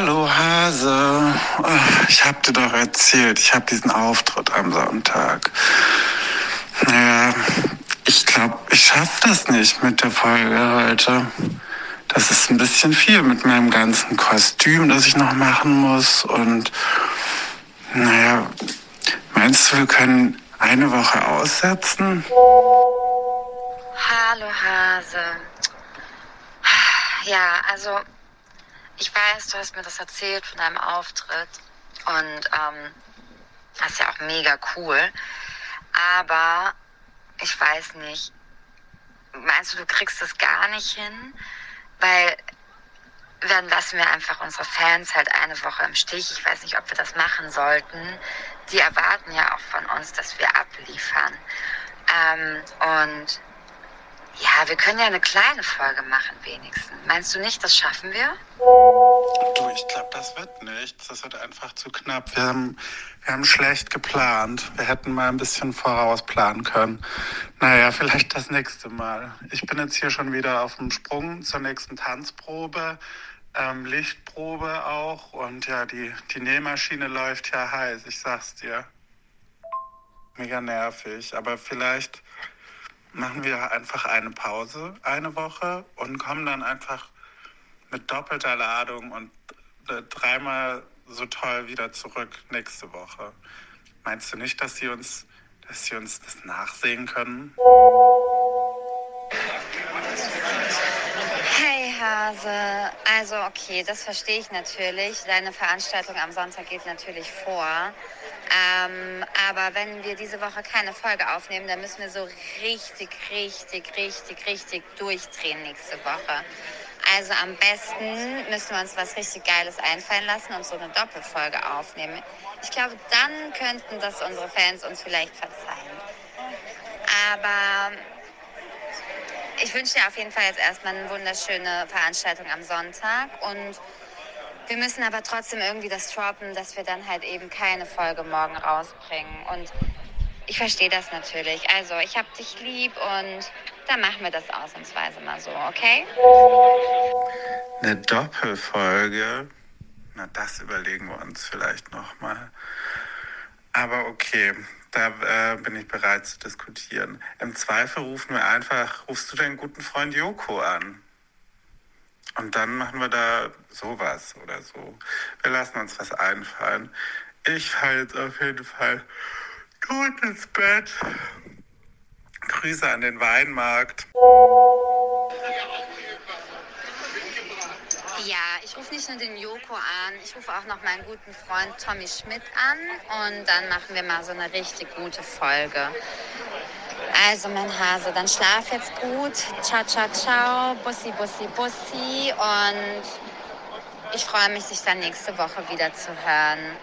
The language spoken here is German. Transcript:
Hallo Hase. Ich hab dir doch erzählt, ich habe diesen Auftritt am Sonntag. Naja, ich glaube, ich schaffe das nicht mit der Folge heute. Das ist ein bisschen viel mit meinem ganzen Kostüm, das ich noch machen muss. Und naja, meinst du, wir können eine Woche aussetzen? Hallo Hase. Ja, also ich weiß, du hast mir das erzählt von deinem Auftritt und ähm, das ist ja auch mega cool. Aber ich weiß nicht, meinst du, du kriegst das gar nicht hin? Weil dann lassen wir einfach unsere Fans halt eine Woche im Stich. Ich weiß nicht, ob wir das machen sollten. Die erwarten ja auch von uns, dass wir abliefern. Ähm, und wir können ja eine kleine Folge machen wenigstens. Meinst du nicht, das schaffen wir? Du, ich glaube, das wird nichts. Das wird einfach zu knapp. Wir haben, wir haben schlecht geplant. Wir hätten mal ein bisschen vorausplanen können. Naja, vielleicht das nächste Mal. Ich bin jetzt hier schon wieder auf dem Sprung zur nächsten Tanzprobe. Ähm, Lichtprobe auch. Und ja, die, die Nähmaschine läuft ja heiß, ich sag's dir. Mega nervig. Aber vielleicht machen wir einfach eine Pause, eine Woche und kommen dann einfach mit doppelter Ladung und äh, dreimal so toll wieder zurück nächste Woche. Meinst du nicht, dass sie uns, dass sie uns das nachsehen können? Hase, also okay, das verstehe ich natürlich. Deine Veranstaltung am Sonntag geht natürlich vor. Ähm, aber wenn wir diese Woche keine Folge aufnehmen, dann müssen wir so richtig, richtig, richtig, richtig durchdrehen nächste Woche. Also am besten müssen wir uns was richtig Geiles einfallen lassen und so eine Doppelfolge aufnehmen. Ich glaube, dann könnten das unsere Fans uns vielleicht verzeihen. Aber ich wünsche dir auf jeden Fall jetzt erstmal eine wunderschöne Veranstaltung am Sonntag und wir müssen aber trotzdem irgendwie das droppen, dass wir dann halt eben keine Folge morgen rausbringen. Und ich verstehe das natürlich. Also, ich habe dich lieb und dann machen wir das ausnahmsweise mal so, okay? Eine Doppelfolge? Na, das überlegen wir uns vielleicht nochmal. Aber okay, da äh, bin ich bereit zu diskutieren. Im Zweifel rufen wir einfach, rufst du deinen guten Freund Joko an? Und dann machen wir da sowas oder so. Wir lassen uns was einfallen. Ich fahre jetzt auf jeden Fall gut ins Bett. Grüße an den Weinmarkt. Ich rufe nicht nur den Joko an, ich rufe auch noch meinen guten Freund Tommy Schmidt an und dann machen wir mal so eine richtig gute Folge. Also, mein Hase, dann schlaf jetzt gut. Ciao, ciao, ciao. Bussi, bussi, bussi. Und ich freue mich, dich dann nächste Woche wieder zu hören.